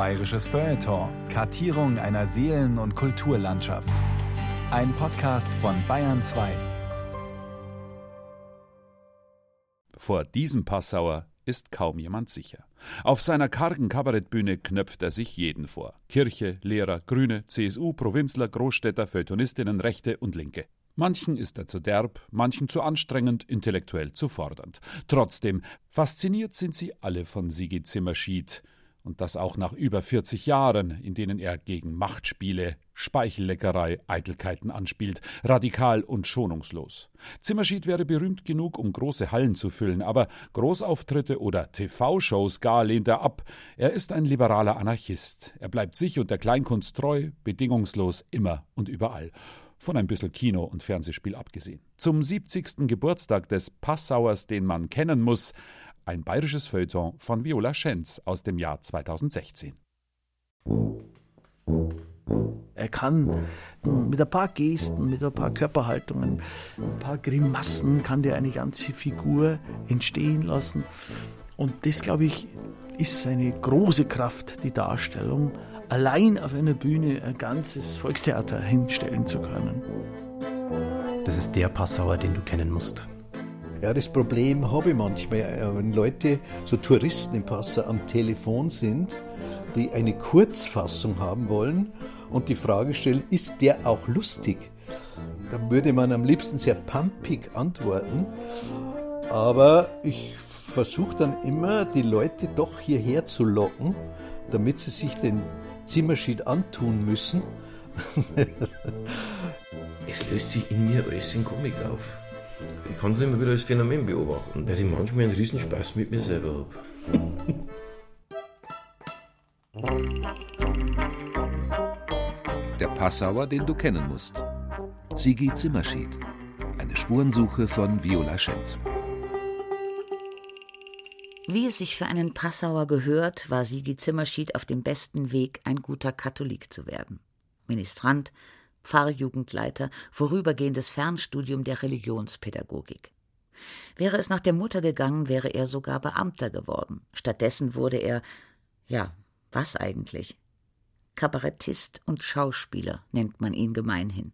Bayerisches Feuilleton. Kartierung einer Seelen- und Kulturlandschaft. Ein Podcast von Bayern 2. Vor diesem Passauer ist kaum jemand sicher. Auf seiner kargen Kabarettbühne knöpft er sich jeden vor. Kirche, Lehrer, Grüne, CSU, Provinzler, Großstädter, Feuilletonistinnen, Rechte und Linke. Manchen ist er zu derb, manchen zu anstrengend, intellektuell zu fordernd. Trotzdem, fasziniert sind sie alle von Sigi Zimmerschied. Und das auch nach über 40 Jahren, in denen er gegen Machtspiele, Speichelleckerei, Eitelkeiten anspielt, radikal und schonungslos. Zimmerschied wäre berühmt genug, um große Hallen zu füllen, aber Großauftritte oder TV-Shows gar lehnt er ab. Er ist ein liberaler Anarchist. Er bleibt sich und der Kleinkunst treu, bedingungslos, immer und überall von ein bisschen Kino und Fernsehspiel abgesehen. Zum 70. Geburtstag des Passauers, den man kennen muss, ein bayerisches Feuilleton von Viola Schenz aus dem Jahr 2016. Er kann mit ein paar Gesten, mit ein paar Körperhaltungen, ein paar Grimassen kann der eine ganze Figur entstehen lassen. Und das, glaube ich, ist seine große Kraft, die Darstellung allein auf einer Bühne ein ganzes Volkstheater hinstellen zu können. Das ist der Passauer, den du kennen musst. Ja, das Problem habe ich manchmal, äh, wenn Leute, so Touristen im Passau am Telefon sind, die eine Kurzfassung haben wollen und die Frage stellen, ist der auch lustig? Da würde man am liebsten sehr pumpig antworten, aber ich versuche dann immer, die Leute doch hierher zu locken, damit sie sich den Zimmerschied antun müssen. es löst sich in mir alles in Komik auf. Ich kann es immer wieder als Phänomen beobachten, dass ich manchmal einen Riesenspaß mit mir selber habe. Der Passauer, den du kennen musst. Sigi Zimmerschied. Eine Spurensuche von Viola Schenz. Wie es sich für einen Passauer gehört, war Sigi Zimmerschied auf dem besten Weg, ein guter Katholik zu werden. Ministrant, Pfarrjugendleiter, vorübergehendes Fernstudium der Religionspädagogik. Wäre es nach der Mutter gegangen, wäre er sogar Beamter geworden. Stattdessen wurde er, ja, was eigentlich? Kabarettist und Schauspieler nennt man ihn gemeinhin.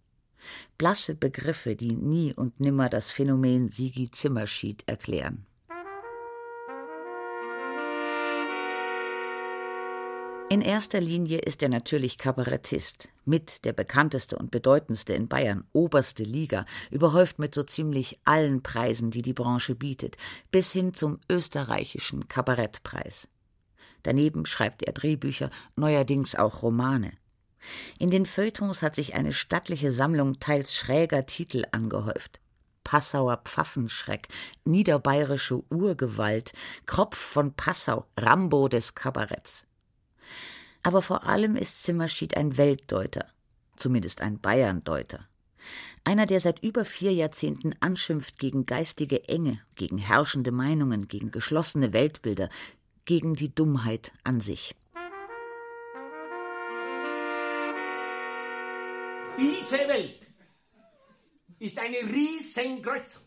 Blasse Begriffe, die nie und nimmer das Phänomen Sigi Zimmerschied erklären. In erster Linie ist er natürlich Kabarettist, mit der bekannteste und bedeutendste in Bayern, oberste Liga, überhäuft mit so ziemlich allen Preisen, die die Branche bietet, bis hin zum österreichischen Kabarettpreis. Daneben schreibt er Drehbücher, neuerdings auch Romane. In den Feuilletons hat sich eine stattliche Sammlung teils schräger Titel angehäuft. Passauer Pfaffenschreck, niederbayerische Urgewalt, Kropf von Passau, Rambo des Kabaretts. Aber vor allem ist Zimmerschied ein Weltdeuter, zumindest ein Bayerndeuter. Einer, der seit über vier Jahrzehnten anschimpft gegen geistige Enge, gegen herrschende Meinungen, gegen geschlossene Weltbilder, gegen die Dummheit an sich. Diese Welt ist eine Riesenkreuzung.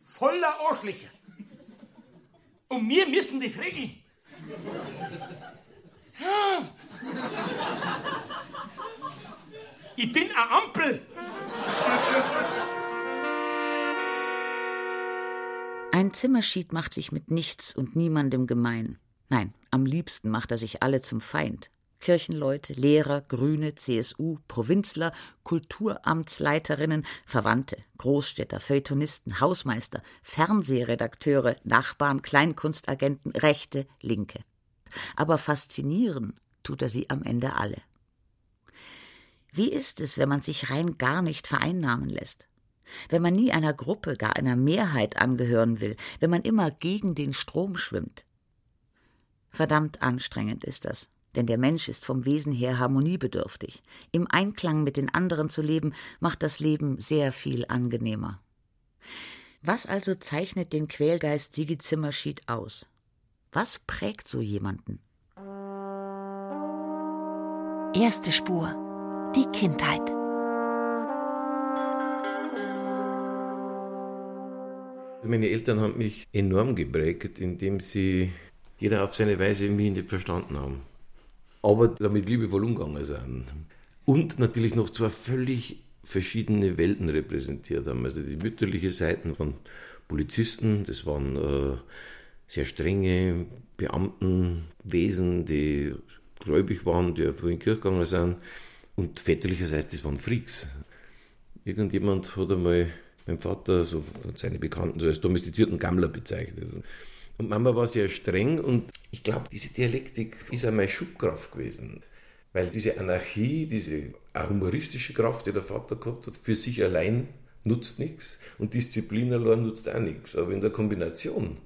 Voller Arschlöcher. Und wir müssen das regeln. Ich bin eine Ampel. Ein Zimmerschied macht sich mit nichts und niemandem gemein. Nein, am liebsten macht er sich alle zum Feind. Kirchenleute, Lehrer, Grüne, CSU, Provinzler, Kulturamtsleiterinnen, Verwandte, Großstädter, Feuilletonisten, Hausmeister, Fernsehredakteure, Nachbarn, Kleinkunstagenten, Rechte, Linke. Aber faszinieren tut er sie am Ende alle. Wie ist es, wenn man sich rein gar nicht vereinnahmen lässt? Wenn man nie einer Gruppe, gar einer Mehrheit angehören will, wenn man immer gegen den Strom schwimmt? Verdammt anstrengend ist das, denn der Mensch ist vom Wesen her harmoniebedürftig. Im Einklang mit den anderen zu leben, macht das Leben sehr viel angenehmer. Was also zeichnet den Quälgeist Sigi Zimmerschied aus? Was prägt so jemanden? Erste Spur. Die Kindheit. Meine Eltern haben mich enorm geprägt, indem sie jeder auf seine Weise mich nicht verstanden haben. aber damit liebevoll umgegangen sind. Und natürlich noch zwei völlig verschiedene Welten repräsentiert haben. Also die mütterliche Seiten von Polizisten, das waren äh, sehr strenge Beamtenwesen, die gläubig waren, die die Kirche gegangen sind. Und väterlicherseits, das waren Freaks. Irgendjemand hat einmal mein Vater, so seine Bekannten, so als domestizierten Gammler bezeichnet. Und Mama war sehr streng und ich glaube, diese Dialektik ist meine Schubkraft gewesen. Weil diese Anarchie, diese humoristische Kraft, die der Vater gehabt hat, für sich allein nutzt nichts und Disziplin allein nutzt auch nichts. Aber in der Kombination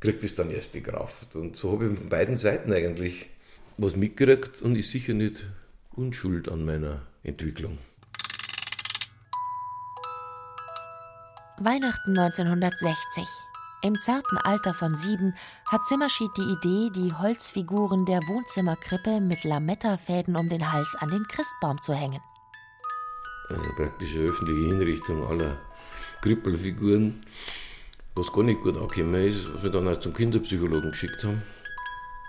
kriegt es dann erst die Kraft. Und so habe ich von beiden Seiten eigentlich was mitgekriegt und ist sicher nicht unschuld an meiner Entwicklung. Weihnachten 1960. Im zarten Alter von sieben hat Zimmerschied die Idee, die Holzfiguren der Wohnzimmerkrippe mit Lametta-Fäden um den Hals an den Christbaum zu hängen. Also praktisch eine öffentliche Hinrichtung aller Krippelfiguren, was gar nicht gut angekommen ist, was wir dann auch zum Kinderpsychologen geschickt haben.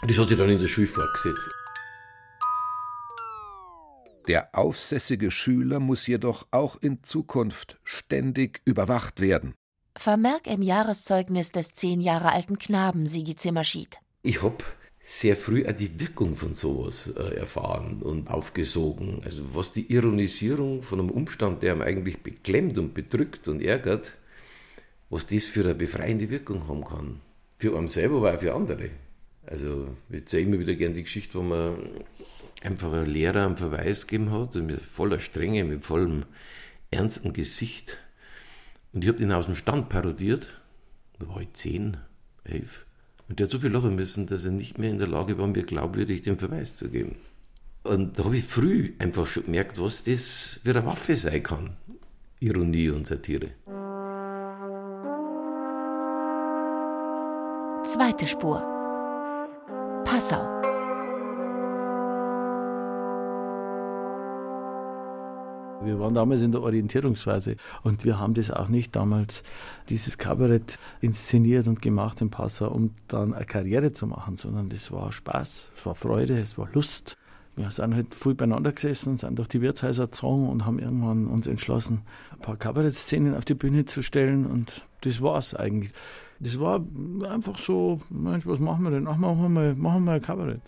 Das hat sich dann in der Schule fortgesetzt. Der aufsässige Schüler muss jedoch auch in Zukunft ständig überwacht werden. Vermerk im Jahreszeugnis des zehn Jahre alten Knaben Sigi Zimmerschied. Ich hab sehr früh auch die Wirkung von sowas äh, erfahren und aufgesogen. Also was die Ironisierung von einem Umstand, der einem eigentlich beklemmt und bedrückt und ärgert, was das für eine befreiende Wirkung haben kann. Für einen selber, aber auch für andere. Also ich erzähle immer wieder gerne die Geschichte, wo man einfach ein Lehrer einen Verweis gegeben hat, mit voller Strenge, mit vollem ernsten Gesicht. Und ich habe den aus dem Stand parodiert. Da war ich zehn, elf. Und der hat so viel lachen müssen, dass er nicht mehr in der Lage war, mir glaubwürdig den Verweis zu geben. Und da habe ich früh einfach schon gemerkt, was das für eine Waffe sein kann. Ironie und Satire. Zweite Spur. Passau. Wir waren damals in der Orientierungsphase und wir haben das auch nicht damals, dieses Kabarett inszeniert und gemacht in Passau, um dann eine Karriere zu machen, sondern das war Spaß, es war Freude, es war Lust. Wir sind halt viel beieinander gesessen, sind durch die Wirtshäuser gezogen und haben irgendwann uns entschlossen, ein paar Kabarettszenen auf die Bühne zu stellen und das war's eigentlich. Das war einfach so, Mensch, was machen wir denn? Ach, machen wir mal, machen wir ein Kabarett.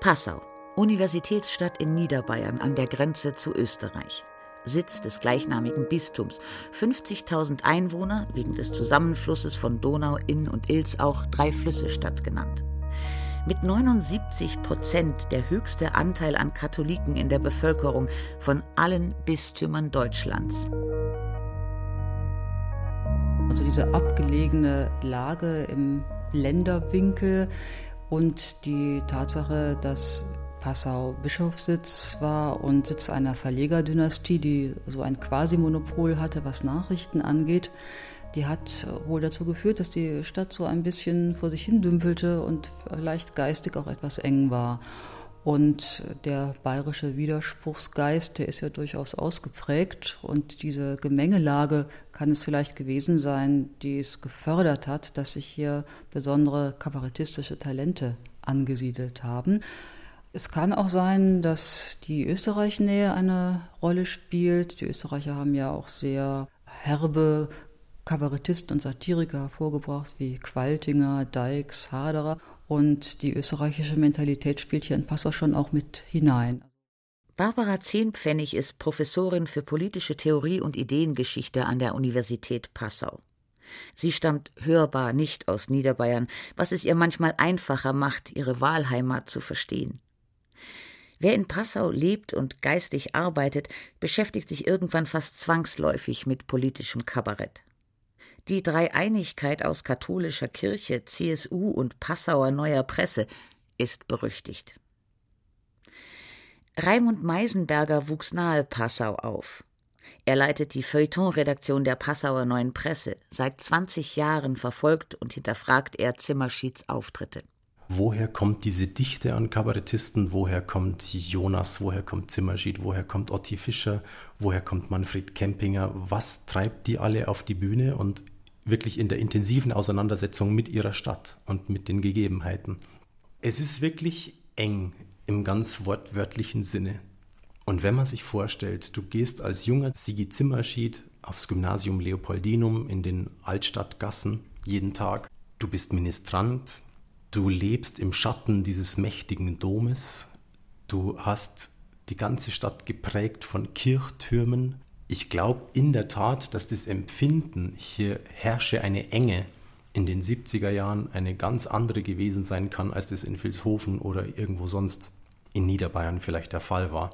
Passau, Universitätsstadt in Niederbayern an der Grenze zu Österreich. Sitz des gleichnamigen Bistums. 50.000 Einwohner, wegen des Zusammenflusses von Donau, Inn und Ilz auch drei Flüsse Stadt genannt. Mit 79 Prozent der höchste Anteil an Katholiken in der Bevölkerung von allen Bistümern Deutschlands. Also diese abgelegene Lage im Länderwinkel und die Tatsache, dass Passau Bischofssitz war und Sitz einer Verlegerdynastie, die so ein Quasi-Monopol hatte, was Nachrichten angeht. Die hat wohl dazu geführt, dass die Stadt so ein bisschen vor sich hin dümpelte und vielleicht geistig auch etwas eng war. Und der bayerische Widerspruchsgeist, der ist ja durchaus ausgeprägt. Und diese Gemengelage kann es vielleicht gewesen sein, die es gefördert hat, dass sich hier besondere kabarettistische Talente angesiedelt haben. Es kann auch sein, dass die Österreich-Nähe eine Rolle spielt. Die Österreicher haben ja auch sehr herbe Kabarettisten und Satiriker hervorgebracht, wie Qualtinger, Deix, Haderer. Und die österreichische Mentalität spielt hier in Passau schon auch mit hinein. Barbara Zehnpfennig ist Professorin für politische Theorie und Ideengeschichte an der Universität Passau. Sie stammt hörbar nicht aus Niederbayern, was es ihr manchmal einfacher macht, ihre Wahlheimat zu verstehen. Wer in Passau lebt und geistig arbeitet, beschäftigt sich irgendwann fast zwangsläufig mit politischem Kabarett. Die Dreieinigkeit aus katholischer Kirche, CSU und Passauer Neuer Presse ist berüchtigt. Raimund Meisenberger wuchs nahe Passau auf. Er leitet die Feuilleton-Redaktion der Passauer Neuen Presse. Seit 20 Jahren verfolgt und hinterfragt er Zimmerschieds Auftritte. Woher kommt diese Dichte an Kabarettisten? Woher kommt Jonas? Woher kommt Zimmerschied? Woher kommt Otti Fischer? Woher kommt Manfred Kempinger? Was treibt die alle auf die Bühne? Und wirklich in der intensiven Auseinandersetzung mit ihrer Stadt und mit den Gegebenheiten. Es ist wirklich eng im ganz wortwörtlichen Sinne. Und wenn man sich vorstellt, du gehst als junger Sigi Zimmerschied aufs Gymnasium Leopoldinum in den Altstadtgassen jeden Tag, du bist Ministrant, du lebst im Schatten dieses mächtigen Domes, du hast die ganze Stadt geprägt von Kirchtürmen. Ich glaube in der Tat, dass das Empfinden, hier herrsche eine Enge, in den 70er Jahren eine ganz andere gewesen sein kann, als das in Vilshofen oder irgendwo sonst in Niederbayern vielleicht der Fall war.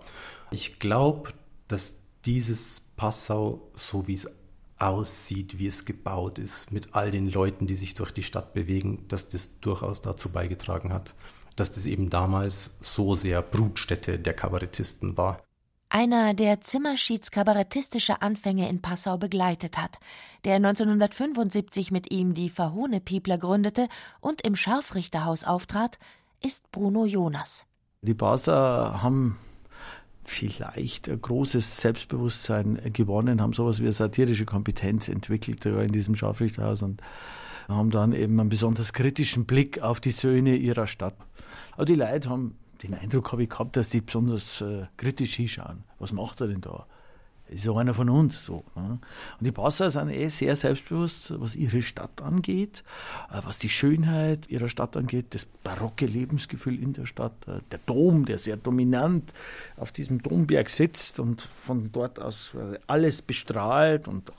Ich glaube, dass dieses Passau, so wie es aussieht, wie es gebaut ist, mit all den Leuten, die sich durch die Stadt bewegen, dass das durchaus dazu beigetragen hat, dass das eben damals so sehr Brutstätte der Kabarettisten war. Einer, der Zimmerschieds kabarettistische Anfänge in Passau begleitet hat, der 1975 mit ihm die Verhohne-Piepler gründete und im Scharfrichterhaus auftrat, ist Bruno Jonas. Die Basser haben vielleicht ein großes Selbstbewusstsein gewonnen, haben sowas wie eine satirische Kompetenz entwickelt in diesem Scharfrichterhaus und haben dann eben einen besonders kritischen Blick auf die Söhne ihrer Stadt. Aber die Leute haben den Eindruck habe ich gehabt, dass die besonders äh, kritisch hinschauen. Was macht er denn da? Ist ja einer von uns. So, ne? Und die Passauer sind eh sehr selbstbewusst, was ihre Stadt angeht, äh, was die Schönheit ihrer Stadt angeht, das barocke Lebensgefühl in der Stadt, äh, der Dom, der sehr dominant auf diesem Domberg sitzt und von dort aus äh, alles bestrahlt und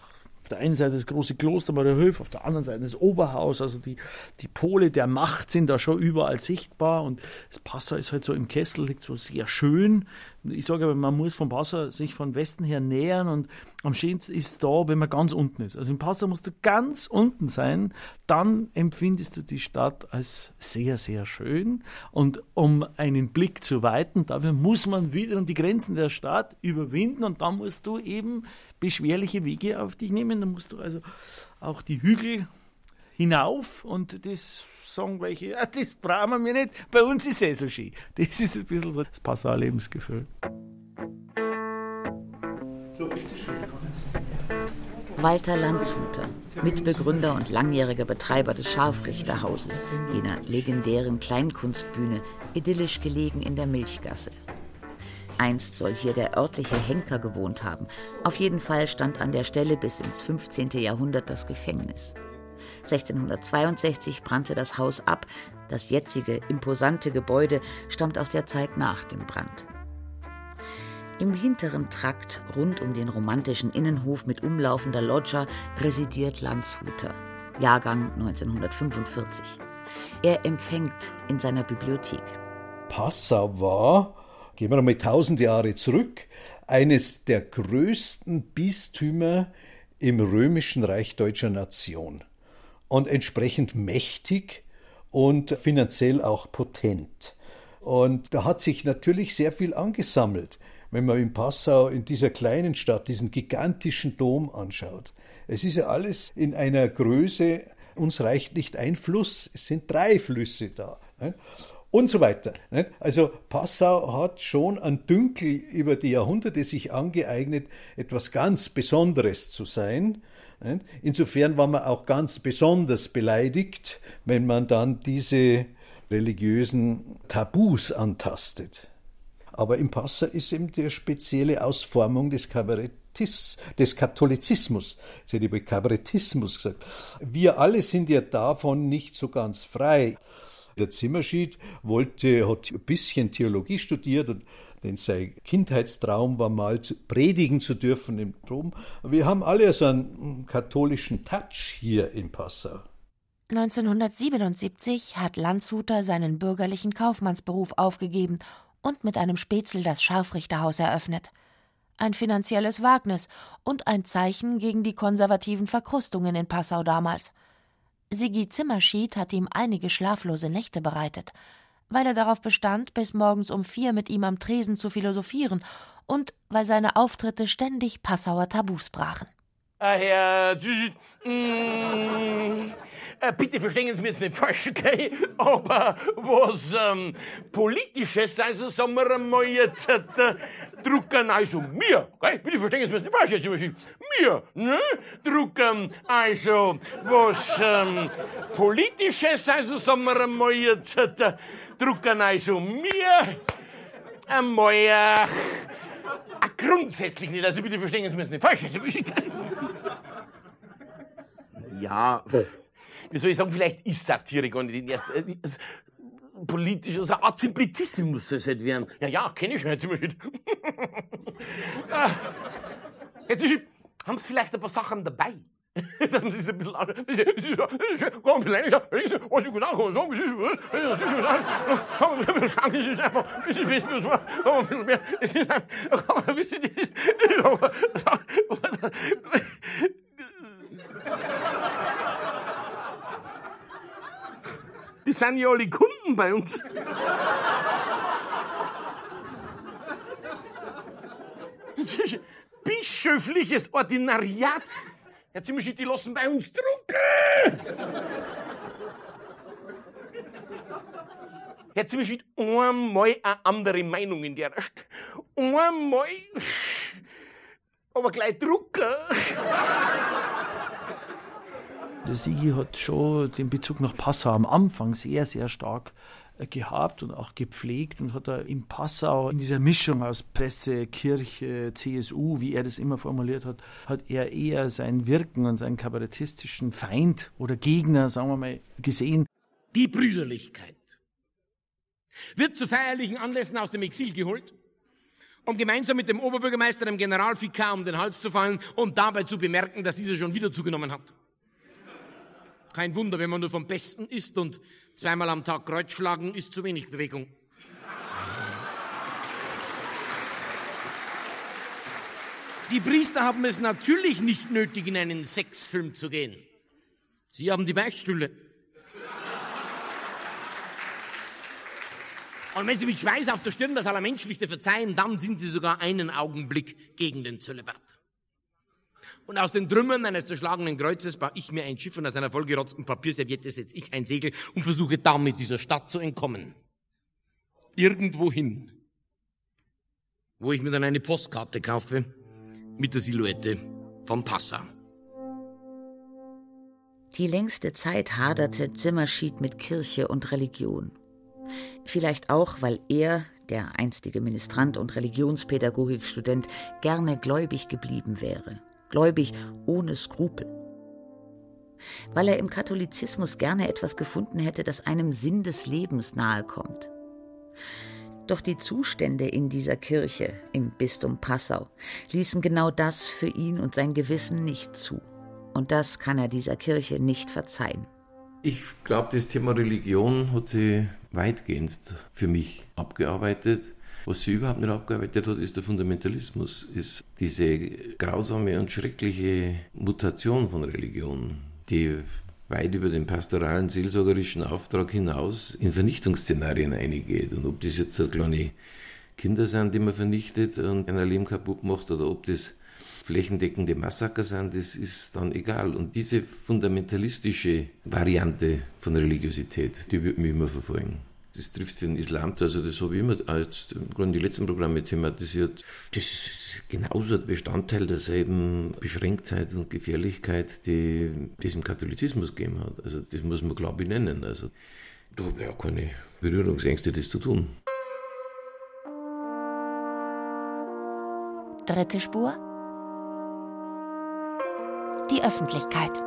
auf der einen Seite das große Kloster Mariahöf, auf der anderen Seite das Oberhaus. Also die, die Pole der Macht sind da schon überall sichtbar. Und das Passau ist halt so im Kessel, liegt so sehr schön ich sage aber, man muss vom Passau sich von Westen her nähern und am schönsten ist es da, wenn man ganz unten ist. Also im Passau musst du ganz unten sein, dann empfindest du die Stadt als sehr, sehr schön. Und um einen Blick zu weiten, dafür muss man wiederum die Grenzen der Stadt überwinden und dann musst du eben beschwerliche Wege auf dich nehmen. Dann musst du also auch die Hügel hinauf und das sagen welche, ja, das brauchen wir nicht, bei uns ist es so schön. Das ist ein bisschen so das Passau-Lebensgefühl. Walter Landshuter, Mitbegründer und langjähriger Betreiber des Scharfrichterhauses, jener legendären Kleinkunstbühne, idyllisch gelegen in der Milchgasse. Einst soll hier der örtliche Henker gewohnt haben. Auf jeden Fall stand an der Stelle bis ins 15. Jahrhundert das Gefängnis. 1662 brannte das Haus ab. Das jetzige imposante Gebäude stammt aus der Zeit nach dem Brand. Im hinteren Trakt rund um den romantischen Innenhof mit umlaufender Loggia residiert Landshuter, Jahrgang 1945. Er empfängt in seiner Bibliothek. Passau war, gehen wir nochmal tausend Jahre zurück, eines der größten Bistümer im römischen Reich deutscher Nation und entsprechend mächtig und finanziell auch potent. Und da hat sich natürlich sehr viel angesammelt, wenn man in Passau, in dieser kleinen Stadt, diesen gigantischen Dom anschaut. Es ist ja alles in einer Größe, uns reicht nicht ein Fluss, es sind drei Flüsse da. Und so weiter. Also Passau hat schon an Dünkel über die Jahrhunderte sich angeeignet, etwas ganz Besonderes zu sein. Insofern war man auch ganz besonders beleidigt, wenn man dann diese religiösen Tabus antastet. Aber im Passau ist eben die spezielle Ausformung des Kabarettis, des Katholizismus. Ich hätte Kabarettismus gesagt. Wir alle sind ja davon nicht so ganz frei. Der Zimmerschied wollte, hat ein bisschen Theologie studiert und denn sein Kindheitstraum war mal zu predigen zu dürfen im Dom. Wir haben alle so einen katholischen Touch hier in Passau. 1977 hat Landshuter seinen bürgerlichen Kaufmannsberuf aufgegeben und mit einem Spätzl das Scharfrichterhaus eröffnet. Ein finanzielles Wagnis und ein Zeichen gegen die konservativen Verkrustungen in Passau damals. Sigi Zimmerschied hat ihm einige schlaflose Nächte bereitet weil er darauf bestand, bis morgens um vier mit ihm am Tresen zu philosophieren und weil seine Auftritte ständig Passauer Tabus brachen. Ah, Herr, mm, äh, äh, bitte verstehen Sie mir jetzt nicht falsch, okay? aber was ähm, Politisches, also sagen wir einmal jetzt, äh, drucken also mir, okay? bitte verstehen Sie mir jetzt nicht falsch, jetzt mir, ne? drucken also was ähm, Politisches, also sagen wir einmal jetzt, äh, drucken also mir einmal äh, grundsätzlich nicht, also bitte verstehen Sie mir jetzt nicht falsch, ja, wie soll ich sagen, vielleicht ist Satire gar nicht in erster äh, politisch, also Art Simplicissimus soll es halt werden. Ja, ja, kenne ich schon, jetzt immer Jetzt ist, haben Sie vielleicht ein paar Sachen dabei? man ein bisschen. Das ist komm, kleine Sache, was ich genau kann sagen, das ist was. Komm, wir sagen, es ist einfach, ist wissen, was komm, ein bisschen mehr. Es ist einfach, komm, wissen Sie, das Die sind ja alle Kunden bei uns. Bischöfliches Ordinariat. Herr Zimmerschied, die lassen bei uns drucken. Herr Zimmerschied, einmal eine andere Meinung in der Stadt. Einmal. Aber gleich drucken. Der Sigi hat schon den Bezug nach Passau am Anfang sehr, sehr stark äh, gehabt und auch gepflegt und hat da in Passau in dieser Mischung aus Presse, Kirche, CSU, wie er das immer formuliert hat, hat er eher sein Wirken und seinen kabarettistischen Feind oder Gegner, sagen wir mal, gesehen. Die Brüderlichkeit wird zu feierlichen Anlässen aus dem Exil geholt, um gemeinsam mit dem Oberbürgermeister, dem Generalvikar, um den Hals zu fallen und dabei zu bemerken, dass dieser schon wieder zugenommen hat. Kein Wunder, wenn man nur vom Besten isst und zweimal am Tag Kreuz schlagen, ist zu wenig Bewegung. Die Priester haben es natürlich nicht nötig, in einen Sexfilm zu gehen. Sie haben die Beichtstühle. Und wenn Sie mit Schweiß auf der Stirn das Allermenschlichste verzeihen, dann sind Sie sogar einen Augenblick gegen den Zölibat. Und aus den Trümmern eines zerschlagenen Kreuzes baue ich mir ein Schiff und aus einer vollgerotzten Papierserviette setze ich ein Segel und versuche damit dieser Stadt zu entkommen. Irgendwohin, wo ich mir dann eine Postkarte kaufe mit der Silhouette von Passau. Die längste Zeit haderte Zimmerschied mit Kirche und Religion. Vielleicht auch, weil er, der einstige Ministrant und Religionspädagogikstudent, gerne gläubig geblieben wäre gläubig, ohne Skrupel. Weil er im Katholizismus gerne etwas gefunden hätte, das einem Sinn des Lebens nahe kommt. Doch die Zustände in dieser Kirche im Bistum Passau ließen genau das für ihn und sein Gewissen nicht zu. Und das kann er dieser Kirche nicht verzeihen. Ich glaube, das Thema Religion hat sie weitgehend für mich abgearbeitet. Was sie überhaupt nicht abgearbeitet hat, ist der Fundamentalismus, ist diese grausame und schreckliche Mutation von Religion, die weit über den pastoralen, seelsorgerischen Auftrag hinaus in Vernichtungsszenarien eingeht. Und ob das jetzt kleine Kinder sind, die man vernichtet und ein Leben kaputt macht, oder ob das flächendeckende Massaker sind, das ist dann egal. Und diese fundamentalistische Variante von Religiosität, die wird mich immer verfolgen das trifft für den Islam. Also das habe ich immer als gerade die letzten Programme thematisiert. Das ist genauso ein Bestandteil derselben Beschränktheit und Gefährlichkeit, die es im Katholizismus gegeben hat. Also das muss man glaube ich nennen. Also da habe ich auch keine Berührungsängste, das zu tun. Dritte Spur. Die Öffentlichkeit.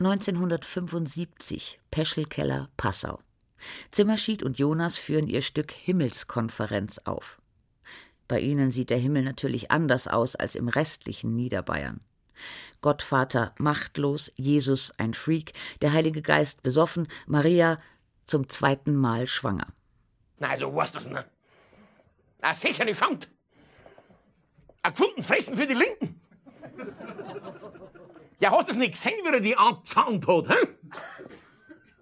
1975, Peschelkeller, Passau. Zimmerschied und Jonas führen ihr Stück Himmelskonferenz auf. Bei ihnen sieht der Himmel natürlich anders aus als im restlichen Niederbayern. Gottvater machtlos, Jesus ein Freak, der Heilige Geist besoffen, Maria zum zweiten Mal schwanger. Na, also was das ne? Na, sicher nicht fangt. Er gefunden fressen für die Linken. Ja, hast du es nicht gesehen, wie er die angezahnt hat, hä?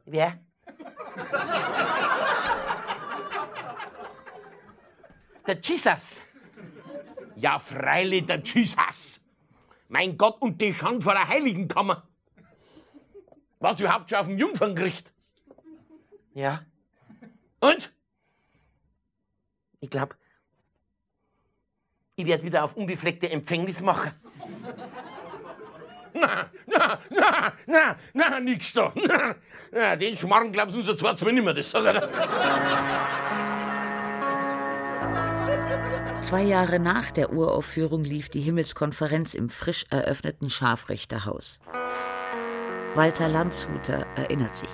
Wer? Der Jesus. Ja, freilich, der Jesus. Mein Gott, und die Schand vor der Heiligenkammer. Warst du überhaupt schon auf dem Jungferngericht? Ja. Und? Ich glaub, ich werde wieder auf unbefleckte Empfängnis machen. Na, na, na, na, na, nix da. Na, na, den Schmarrn glaubst du unser zwar zwar nimmer, das sag ich dir. Zwei Jahre nach der Uraufführung lief die Himmelskonferenz im frisch eröffneten Scharfrichterhaus. Walter Landshuter erinnert sich.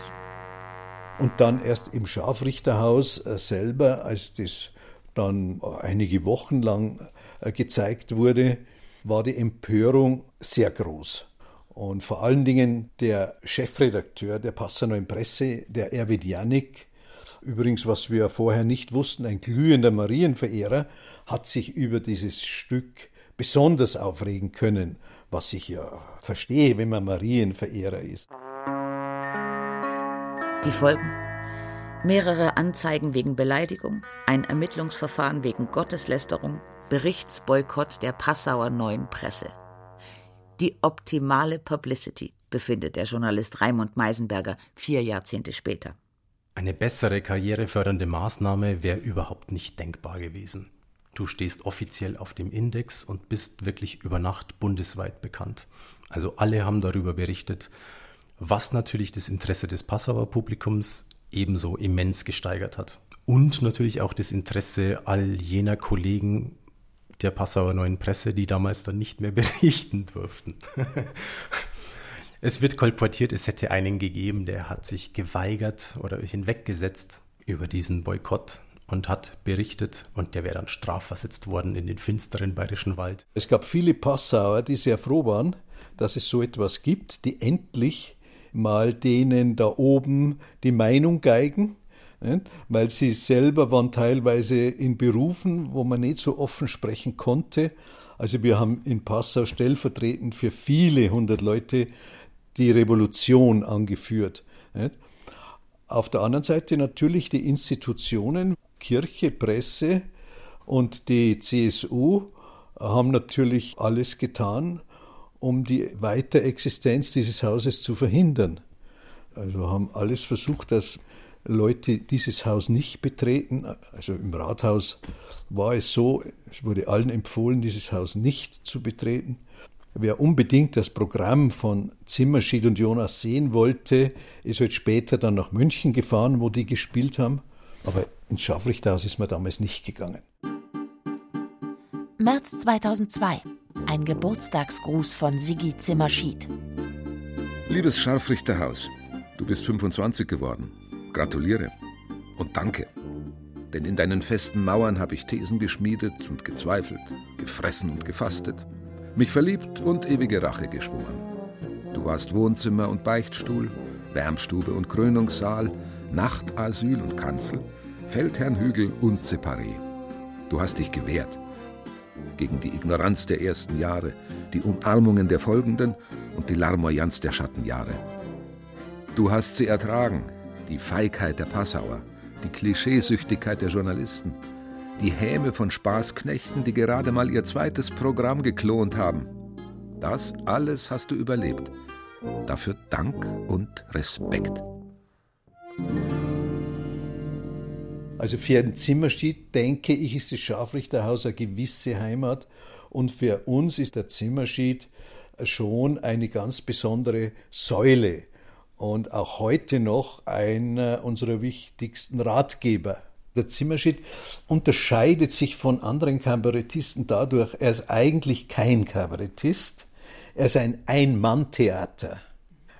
Und dann erst im Scharfrichterhaus äh, selber, als das dann einige Wochen lang äh, gezeigt wurde, war die Empörung sehr groß. Und vor allen Dingen der Chefredakteur der Passau Neuen Presse, der Erwin Janik, übrigens, was wir vorher nicht wussten, ein glühender Marienverehrer, hat sich über dieses Stück besonders aufregen können, was ich ja verstehe, wenn man Marienverehrer ist. Die Folgen? Mehrere Anzeigen wegen Beleidigung, ein Ermittlungsverfahren wegen Gotteslästerung, Berichtsboykott der Passauer Neuen Presse. Die optimale Publicity, befindet der Journalist Raimund Meisenberger vier Jahrzehnte später. Eine bessere karrierefördernde Maßnahme wäre überhaupt nicht denkbar gewesen. Du stehst offiziell auf dem Index und bist wirklich über Nacht bundesweit bekannt. Also alle haben darüber berichtet, was natürlich das Interesse des Passauer Publikums ebenso immens gesteigert hat. Und natürlich auch das Interesse all jener Kollegen der Passauer Neuen Presse, die damals dann nicht mehr berichten durften. es wird kolportiert, es hätte einen gegeben, der hat sich geweigert oder hinweggesetzt über diesen Boykott und hat berichtet und der wäre dann strafversetzt worden in den finsteren bayerischen Wald. Es gab viele Passauer, die sehr froh waren, dass es so etwas gibt, die endlich mal denen da oben die Meinung geigen, weil sie selber waren teilweise in Berufen, wo man nicht so offen sprechen konnte. Also wir haben in Passau stellvertretend für viele hundert Leute die Revolution angeführt. Auf der anderen Seite natürlich die Institutionen, Kirche, Presse und die CSU haben natürlich alles getan, um die Weiterexistenz dieses Hauses zu verhindern. Also haben alles versucht, dass Leute dieses Haus nicht betreten. Also im Rathaus war es so, es wurde allen empfohlen, dieses Haus nicht zu betreten. Wer unbedingt das Programm von Zimmerschied und Jonas sehen wollte, ist halt später dann nach München gefahren, wo die gespielt haben. Aber ins Scharfrichterhaus ist man damals nicht gegangen. März 2002. Ein Geburtstagsgruß von Sigi Zimmerschied. Liebes Scharfrichterhaus, du bist 25 geworden. Gratuliere. Und danke. Denn in deinen festen Mauern habe ich Thesen geschmiedet und gezweifelt, gefressen und gefastet, mich verliebt und ewige Rache geschworen. Du warst Wohnzimmer und Beichtstuhl, Wärmstube und Krönungssaal, Nachtasyl und Kanzel, Feldherrnhügel und Separé. Du hast dich gewehrt gegen die Ignoranz der ersten Jahre, die Umarmungen der folgenden und die Larmoyanz der Schattenjahre. Du hast sie ertragen, die Feigheit der Passauer, die Klischeesüchtigkeit der Journalisten, die Häme von Spaßknechten, die gerade mal ihr zweites Programm geklont haben. Das alles hast du überlebt. Dafür Dank und Respekt. Also für einen Zimmerschied, denke ich, ist das Scharfrichterhaus eine gewisse Heimat und für uns ist der Zimmerschied schon eine ganz besondere Säule und auch heute noch einer unserer wichtigsten Ratgeber. Der Zimmerschied unterscheidet sich von anderen Kabarettisten dadurch, er ist eigentlich kein Kabarettist, er ist ein Ein-Mann-Theater.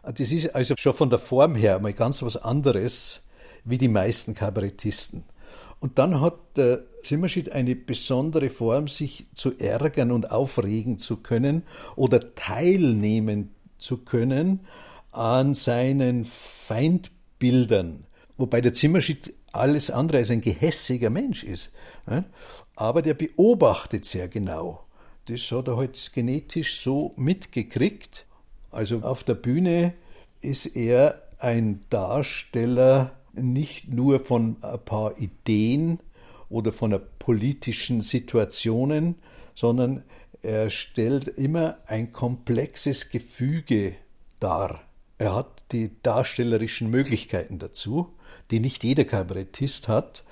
Das ist also schon von der Form her mal ganz was anderes wie die meisten Kabarettisten. Und dann hat der Zimmerschied eine besondere Form, sich zu ärgern und aufregen zu können oder teilnehmen zu können an seinen Feindbildern. Wobei der Zimmerschied alles andere als ein gehässiger Mensch ist. Aber der beobachtet sehr genau. Das hat er halt genetisch so mitgekriegt. Also auf der Bühne ist er ein Darsteller nicht nur von ein paar Ideen oder von politischen Situationen, sondern er stellt immer ein komplexes Gefüge dar. Er hat die darstellerischen Möglichkeiten dazu, die nicht jeder Kabarettist hat.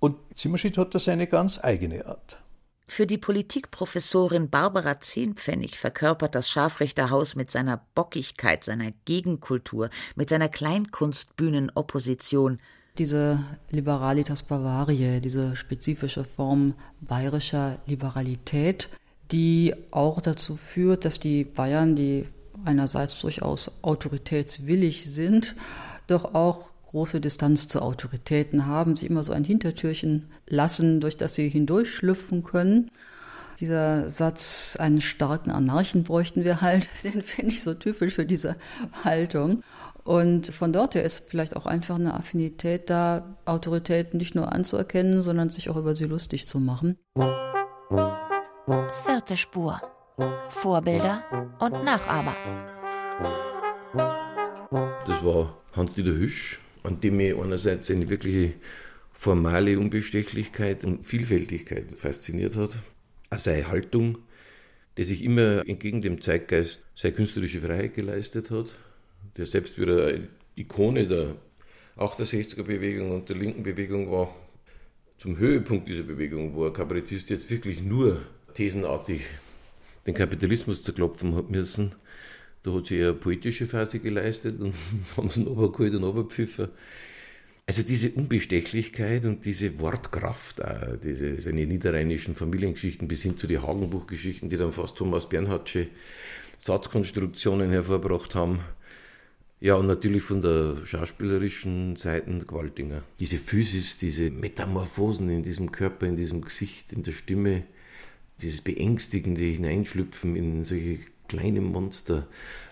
Und Zimmerschied hat da seine ganz eigene Art. Für die Politikprofessorin Barbara Zehnpfennig verkörpert das Scharfrichterhaus mit seiner Bockigkeit, seiner Gegenkultur, mit seiner Kleinkunstbühnenopposition diese Liberalitas Bavariae, diese spezifische Form bayerischer Liberalität, die auch dazu führt, dass die Bayern, die einerseits durchaus autoritätswillig sind, doch auch große Distanz zu Autoritäten haben, sie immer so ein Hintertürchen lassen, durch das sie hindurchschlüpfen können. Dieser Satz, einen starken Anarchen bräuchten wir halt, den finde ich so typisch für diese Haltung. Und von dort her ist vielleicht auch einfach eine Affinität da, Autoritäten nicht nur anzuerkennen, sondern sich auch über sie lustig zu machen. Vierte Spur. Vorbilder und Nachahmer. Das war Hans-Dieter Hüsch, an dem mich einerseits eine wirkliche formale Unbestechlichkeit und Vielfältigkeit fasziniert hat. Seine Haltung, der sich immer entgegen dem Zeitgeist seine künstlerische Freiheit geleistet hat, der selbst wieder eine Ikone der 68er-Bewegung und der linken Bewegung war, zum Höhepunkt dieser Bewegung, wo ein Kabarettist jetzt wirklich nur thesenartig den Kapitalismus zerklopfen hat müssen. Da hat sie eher eine poetische Phase geleistet und haben sie runtergeholt und runtergepfiffen. Also diese Unbestechlichkeit und diese Wortkraft, auch diese seine niederrheinischen Familiengeschichten bis hin zu den Hagenbuchgeschichten, die dann fast Thomas Bernhardsche Satzkonstruktionen hervorgebracht haben, ja, und natürlich von der schauspielerischen Seite Gewaltinger. Diese Physis, diese Metamorphosen in diesem Körper, in diesem Gesicht, in der Stimme, dieses beängstigende Hineinschlüpfen in solche kleine Monster.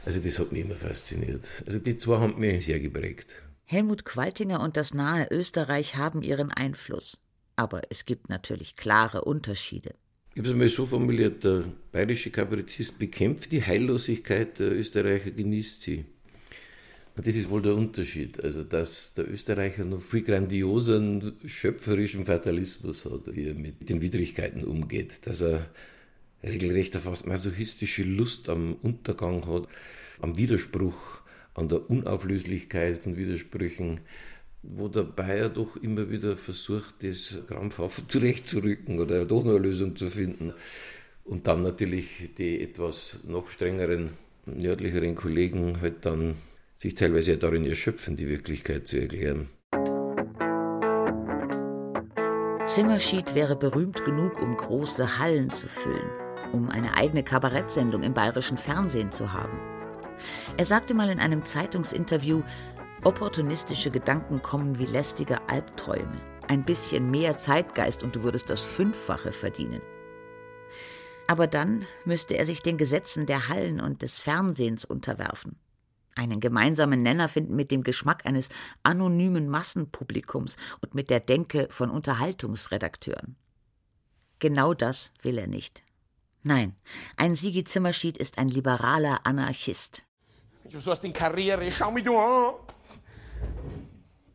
Also das hat mich immer fasziniert. Also die zwei haben mich sehr geprägt. Helmut Qualtinger und das nahe Österreich haben ihren Einfluss. Aber es gibt natürlich klare Unterschiede. Ich habe es einmal so formuliert, der bayerische Kabarettist bekämpft die Heillosigkeit, der Österreicher genießt sie. Das ist wohl der Unterschied. Also, dass der Österreicher noch viel grandioseren, schöpferischen Fatalismus hat, wie er mit den Widrigkeiten umgeht. Dass er regelrecht eine fast masochistische Lust am Untergang hat, am Widerspruch, an der Unauflöslichkeit von Widersprüchen, wo der Bayer doch immer wieder versucht, das krampfhaft zurechtzurücken oder doch noch eine Lösung zu finden. Und dann natürlich die etwas noch strengeren, nördlicheren Kollegen halt dann sich teilweise ja darin erschöpfen, die Wirklichkeit zu erklären. Zimmerschied wäre berühmt genug, um große Hallen zu füllen, um eine eigene Kabarettsendung im bayerischen Fernsehen zu haben. Er sagte mal in einem Zeitungsinterview, opportunistische Gedanken kommen wie lästige Albträume. Ein bisschen mehr Zeitgeist und du würdest das Fünffache verdienen. Aber dann müsste er sich den Gesetzen der Hallen und des Fernsehens unterwerfen einen gemeinsamen Nenner finden mit dem Geschmack eines anonymen Massenpublikums und mit der Denke von Unterhaltungsredakteuren. Genau das will er nicht. Nein, ein Sigi Zimmerschied ist ein liberaler Anarchist. Du hast in Karriere, schau mich du an.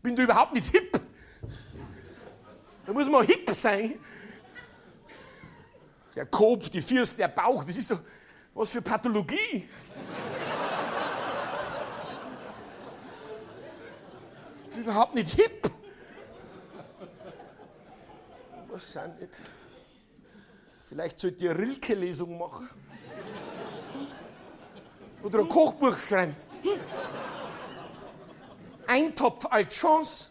Bin du überhaupt nicht hip? Da muss man hip sein. Der Kopf, die Fürst, der Bauch, das ist doch was für Pathologie. Überhaupt nicht hip. Was sind nicht? Vielleicht sollt ihr Rilke-Lesung machen. Oder ein Kochbuch schreiben. Ein Topf als Chance.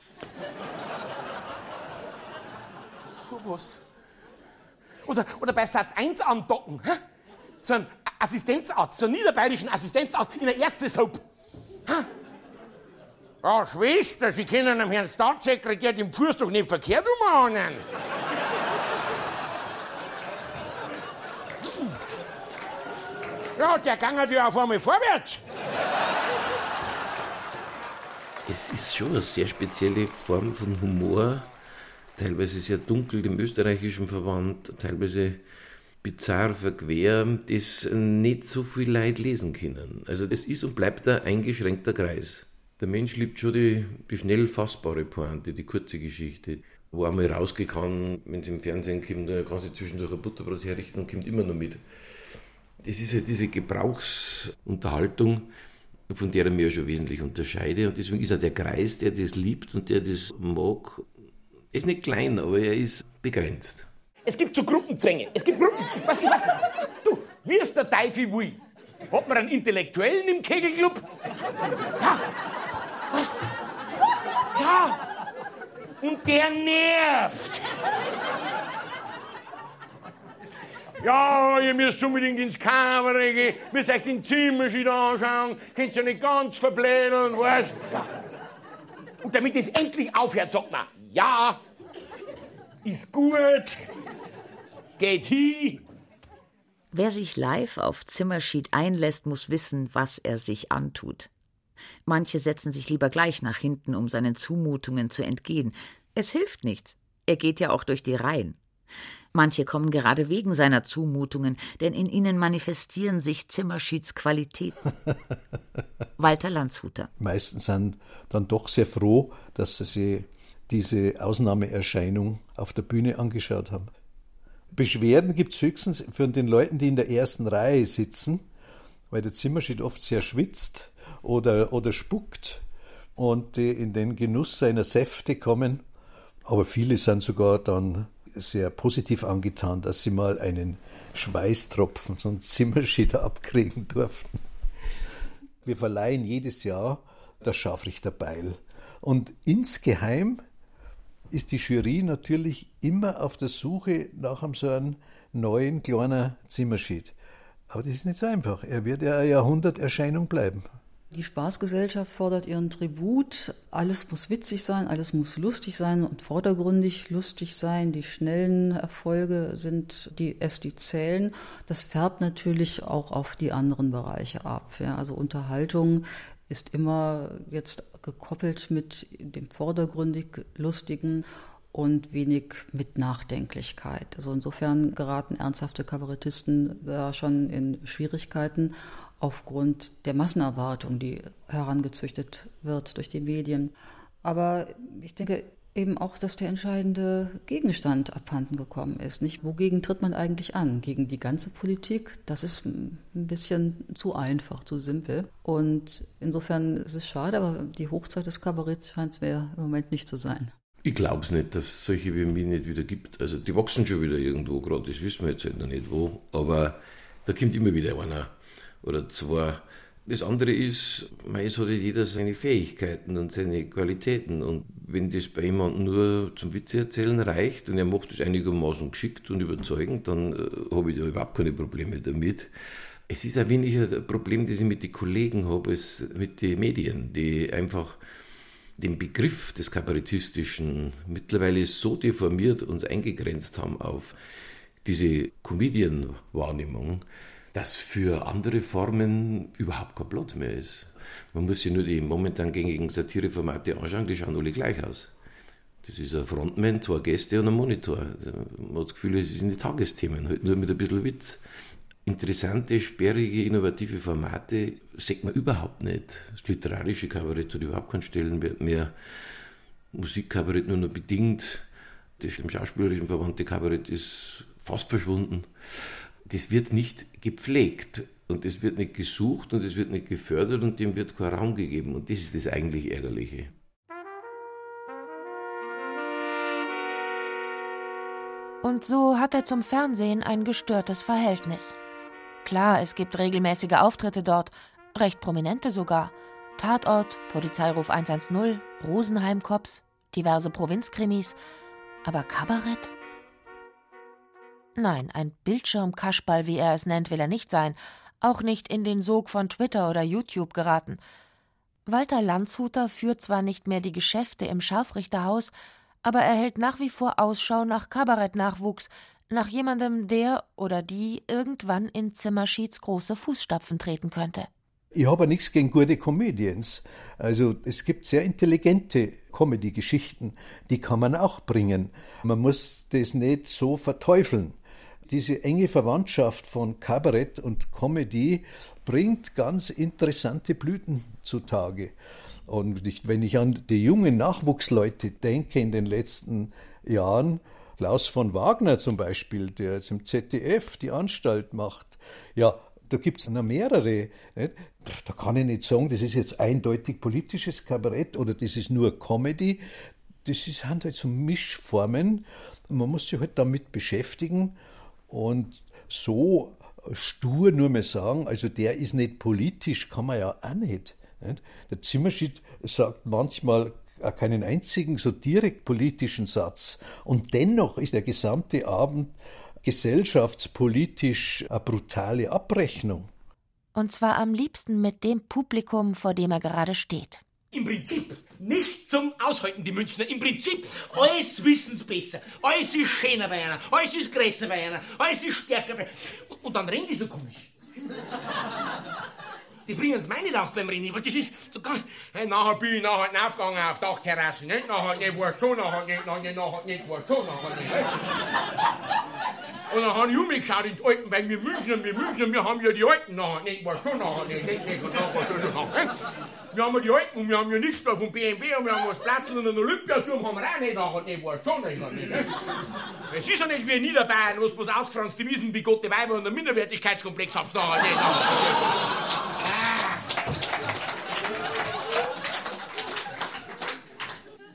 So was. Oder, oder bei Sat 1 andocken. So ein Assistenzarzt, so einen niederbayerischen Assistenzarzt in der ersten Soap. Hä? Ja, Schwester, Sie können dem Herrn Staatssekretär den Fuß doch nicht verkehrt umahnen. Ja, der Gang hat ja auf einmal vorwärts. Es ist schon eine sehr spezielle Form von Humor, teilweise sehr dunkel dem österreichischen Verband, teilweise bizarr verquer, das nicht so viel Leid lesen können. Also es ist und bleibt ein eingeschränkter Kreis. Der Mensch liebt schon die, die schnell fassbare Pointe, die kurze Geschichte. Wo einmal rausgekommen, wenn es im Fernsehen kommt, da kann sich zwischendurch ein Butterbrot herrichten und kommt immer noch mit. Das ist halt diese Gebrauchsunterhaltung, von der ich mich ja schon wesentlich unterscheide. Und deswegen ist er der Kreis, der das liebt und der das mag. Ist nicht klein, aber er ist begrenzt. Es gibt so Gruppenzwänge. Es gibt Gruppen. Was, was? Du, wie ist der Teufel will? Hat man einen Intellektuellen im Kegelclub? Ja. Was? Ja. Und der nervt. Ja, ihr müsst unbedingt ins Kabarett gehen, müsst euch den Zimmerschied anschauen, könnt ja nicht ganz verblädeln, weißt ja. Und damit es endlich aufhört, sagt man, ja, ist gut, geht hin. Wer sich live auf Zimmerschied einlässt, muss wissen, was er sich antut. Manche setzen sich lieber gleich nach hinten, um seinen Zumutungen zu entgehen. Es hilft nichts. Er geht ja auch durch die Reihen. Manche kommen gerade wegen seiner Zumutungen, denn in ihnen manifestieren sich Zimmerschieds Qualitäten. Walter Landshuter. Meistens sind dann doch sehr froh, dass sie diese Ausnahmeerscheinung auf der Bühne angeschaut haben. Beschwerden gibt es höchstens von den Leuten, die in der ersten Reihe sitzen, weil der Zimmerschied oft sehr schwitzt oder, oder spuckt und die in den Genuss seiner Säfte kommen. Aber viele sind sogar dann sehr positiv angetan, dass sie mal einen Schweißtropfen, so einen Zimmerschied abkriegen durften. Wir verleihen jedes Jahr das Scharfrichterbeil. Und insgeheim ist die Jury natürlich immer auf der Suche nach einem so einem neuen kleinen Zimmerschied. Aber das ist nicht so einfach. Er wird ja eine Jahrhunderterscheinung bleiben. Die Spaßgesellschaft fordert ihren Tribut. Alles muss witzig sein, alles muss lustig sein und vordergründig lustig sein. Die schnellen Erfolge sind die es die zählen. Das färbt natürlich auch auf die anderen Bereiche ab. Ja. Also Unterhaltung ist immer jetzt gekoppelt mit dem vordergründig Lustigen und wenig mit Nachdenklichkeit. Also insofern geraten ernsthafte Kabarettisten da schon in Schwierigkeiten aufgrund der Massenerwartung, die herangezüchtet wird durch die Medien. Aber ich denke eben auch, dass der entscheidende Gegenstand abhanden gekommen ist. Nicht? Wogegen tritt man eigentlich an? Gegen die ganze Politik? Das ist ein bisschen zu einfach, zu simpel. Und insofern ist es schade, aber die Hochzeit des Kabaretts scheint es mir im Moment nicht zu sein. Ich glaube es nicht, dass es solche wie nicht wieder gibt. Also die wachsen schon wieder irgendwo gerade, das wissen wir jetzt halt noch nicht wo. Aber da kommt immer wieder einer oder zwei. Das andere ist, meist hat jeder seine Fähigkeiten und seine Qualitäten. Und wenn das bei jemandem nur zum Witze erzählen reicht und er macht das einigermaßen geschickt und überzeugend, dann äh, habe ich da überhaupt keine Probleme damit. Es ist ein wenig ein Problem, das ich mit den Kollegen habe, als mit den Medien, die einfach den Begriff des Kabarettistischen mittlerweile so deformiert uns eingegrenzt haben auf diese Comedian-Wahrnehmung, dass für andere Formen überhaupt kein Platz mehr ist. Man muss sich nur die momentan gängigen Satireformate anschauen, die schauen alle gleich aus. Das ist ein Frontman, zwei Gäste und ein Monitor. Also man hat das Gefühl, es sind die Tagesthemen, halt nur mit ein bisschen Witz. Interessante, sperrige, innovative Formate sieht man überhaupt nicht. Das literarische Kabarett hat überhaupt keinen Stellenwert mehr. Musikkabarett nur noch bedingt. Das dem schauspielerischen verwandte Kabarett ist fast verschwunden das wird nicht gepflegt und es wird nicht gesucht und es wird nicht gefördert und dem wird kein Raum gegeben. Und das ist das eigentlich Ärgerliche. Und so hat er zum Fernsehen ein gestörtes Verhältnis. Klar, es gibt regelmäßige Auftritte dort, recht prominente sogar. Tatort, Polizeiruf 110, Rosenheim-Cops, diverse Provinzkrimis. Aber Kabarett? Nein, ein Bildschirmkaschball, wie er es nennt, will er nicht sein, auch nicht in den Sog von Twitter oder YouTube geraten. Walter Landshuter führt zwar nicht mehr die Geschäfte im Scharfrichterhaus, aber er hält nach wie vor Ausschau nach Kabarettnachwuchs, nach jemandem, der oder die irgendwann in Zimmerschieds große Fußstapfen treten könnte. Ich habe nichts gegen gute Comedians. Also es gibt sehr intelligente Comedy-Geschichten, die kann man auch bringen. Man muss das nicht so verteufeln diese enge Verwandtschaft von Kabarett und Comedy bringt ganz interessante Blüten zutage. Und ich, wenn ich an die jungen Nachwuchsleute denke in den letzten Jahren, Klaus von Wagner zum Beispiel, der jetzt im ZDF die Anstalt macht, ja, Da gibt es noch mehrere. Nicht? Da kann ich nicht sagen, das ist jetzt eindeutig politisches Kabarett oder das ist nur Comedy. Das sind halt so Mischformen. Man muss sich halt damit beschäftigen und so stur nur mehr sagen, also der ist nicht politisch, kann man ja auch nicht. nicht? Der Zimmerschied sagt manchmal keinen einzigen so direkt politischen Satz und dennoch ist der gesamte Abend gesellschaftspolitisch eine brutale Abrechnung. Und zwar am liebsten mit dem Publikum, vor dem er gerade steht. Im Prinzip nicht zum Aushalten, die Münchner. Im Prinzip alles wissen's besser. Alles ist schöner bei einer, alles ist größer bei einer, alles ist stärker bei Und dann reden die so komisch. Die bringen es meine Lauf beim Rennen, aber das ist so ganz. Hey, nachher bin ich nachher nicht aufgegangen auf Dachterrassen, nicht? Nachher nicht, war schon, nachher nicht, nachher nicht, nachher nicht, war schon, nachher nicht. Und dann habe ich umgeschaut die Alten, weil wir Münchner, wir Münchner, wir haben ja die Alten nachher nicht, war schon, nachher nicht, nicht, nicht, nachher schon, nachher. Wir haben ja die Alten und wir haben ja nichts da vom BMW und wir haben was Platz und einen Olympiaturm haben wir auch nicht, nachher nicht, war schon, nicht. Es ist ja nicht wie in Niederbayern, wo es bloß ausgefranste Wiesen, bigotte Weiber und einen Minderwertigkeitskomplex habt, nachher nicht, nachher nicht.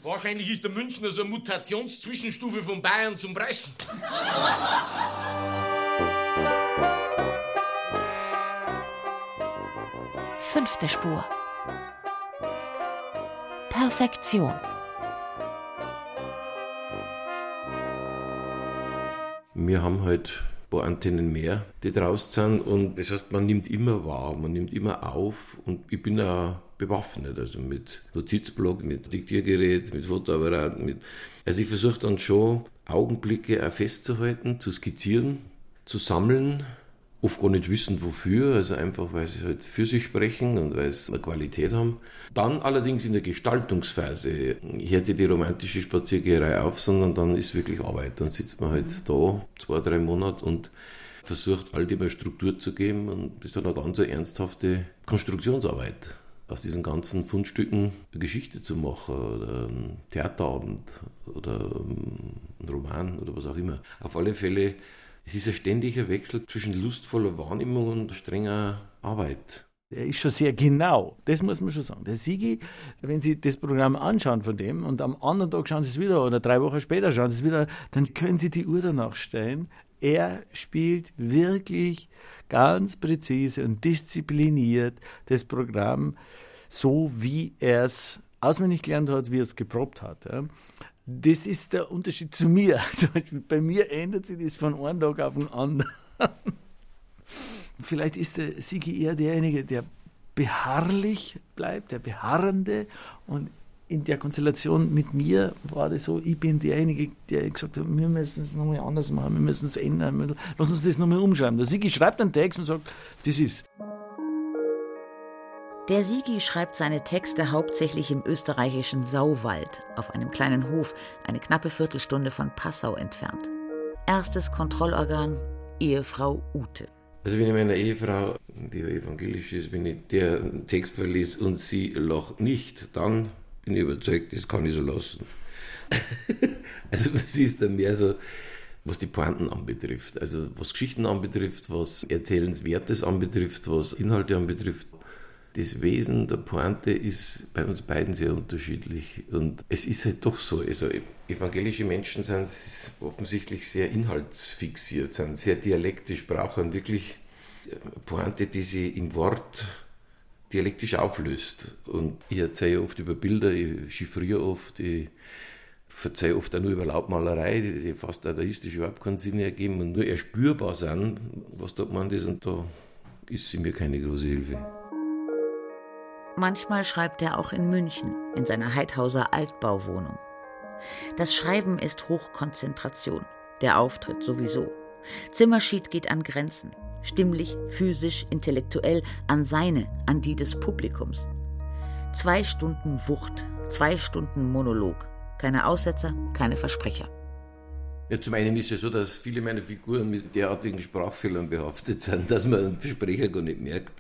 Wahrscheinlich ist der Münchner so eine Mutationszwischenstufe von Bayern zum Preisen. Fünfte Spur. Perfektion. Wir haben halt ein paar Antennen mehr, die draußen sind und das heißt, man nimmt immer wahr, man nimmt immer auf und ich bin auch bewaffnet, also mit Notizblock, mit Diktiergerät, mit Fotoapparat, mit also ich versuche dann schon Augenblicke auch festzuhalten, zu skizzieren, zu sammeln, oft gar nicht wissend wofür, also einfach weil sie halt für sich sprechen und weil sie eine Qualität haben. Dann allerdings in der Gestaltungsphase hört die romantische Spaziergeherei auf, sondern dann ist wirklich Arbeit. Dann sitzt man halt da zwei, drei Monate und versucht all dem eine Struktur zu geben und ist dann eine ganz ernsthafte Konstruktionsarbeit aus diesen ganzen Fundstücken Geschichte zu machen oder einen Theaterabend oder einen Roman oder was auch immer. Auf alle Fälle, es ist ein ständiger Wechsel zwischen lustvoller Wahrnehmung und strenger Arbeit. Er ist schon sehr genau, das muss man schon sagen. Der Sigi, wenn Sie das Programm anschauen von dem und am anderen Tag schauen Sie es wieder oder drei Wochen später schauen Sie es wieder, dann können Sie die Uhr danach stellen. Er spielt wirklich ganz präzise und diszipliniert das Programm so, wie er es auswendig gelernt hat, wie er es geprobt hat. Das ist der Unterschied zu mir. Also bei mir ändert sich das von einem Tag auf den anderen. Vielleicht ist der Sigi eher derjenige, der beharrlich bleibt, der Beharrende. Und in der Konstellation mit mir war das so, ich bin derjenige, der gesagt hat, wir müssen es nochmal anders machen, wir müssen es ändern, lass uns das nochmal umschreiben. Der Sigi schreibt einen Text und sagt, das ist. Der Sigi schreibt seine Texte hauptsächlich im österreichischen Sauwald, auf einem kleinen Hof, eine knappe Viertelstunde von Passau entfernt. Erstes Kontrollorgan, Ehefrau Ute. Also wenn ich meiner Ehefrau, die evangelisch ist, wenn ich der Text verlese und sie lacht nicht, dann bin ich überzeugt, das kann ich so lassen. also sie ist dann mehr so, was die Pointen anbetrifft, also was Geschichten anbetrifft, was Erzählenswertes anbetrifft, was Inhalte anbetrifft das Wesen der Pointe ist bei uns beiden sehr unterschiedlich. Und es ist halt doch so, also evangelische Menschen sind offensichtlich sehr inhaltsfixiert, sind sehr dialektisch, brauchen wirklich Pointe, die sie im Wort dialektisch auflöst. Und ich erzähle oft über Bilder, ich chiffriere oft, ich verzeihe oft auch nur über Lautmalerei, die fast dadaistisch überhaupt keinen Sinn ergeben und nur erspürbar sind, was da gemeint ist. Und da ist sie mir keine große Hilfe. Manchmal schreibt er auch in München, in seiner Heidhauser Altbauwohnung. Das Schreiben ist Hochkonzentration, der Auftritt sowieso. Zimmerschied geht an Grenzen, stimmlich, physisch, intellektuell, an seine, an die des Publikums. Zwei Stunden Wucht, zwei Stunden Monolog, keine Aussetzer, keine Versprecher. Ja, zum einen ist es so, dass viele meiner Figuren mit derartigen Sprachfehlern behaftet sind, dass man einen Versprecher gar nicht merkt.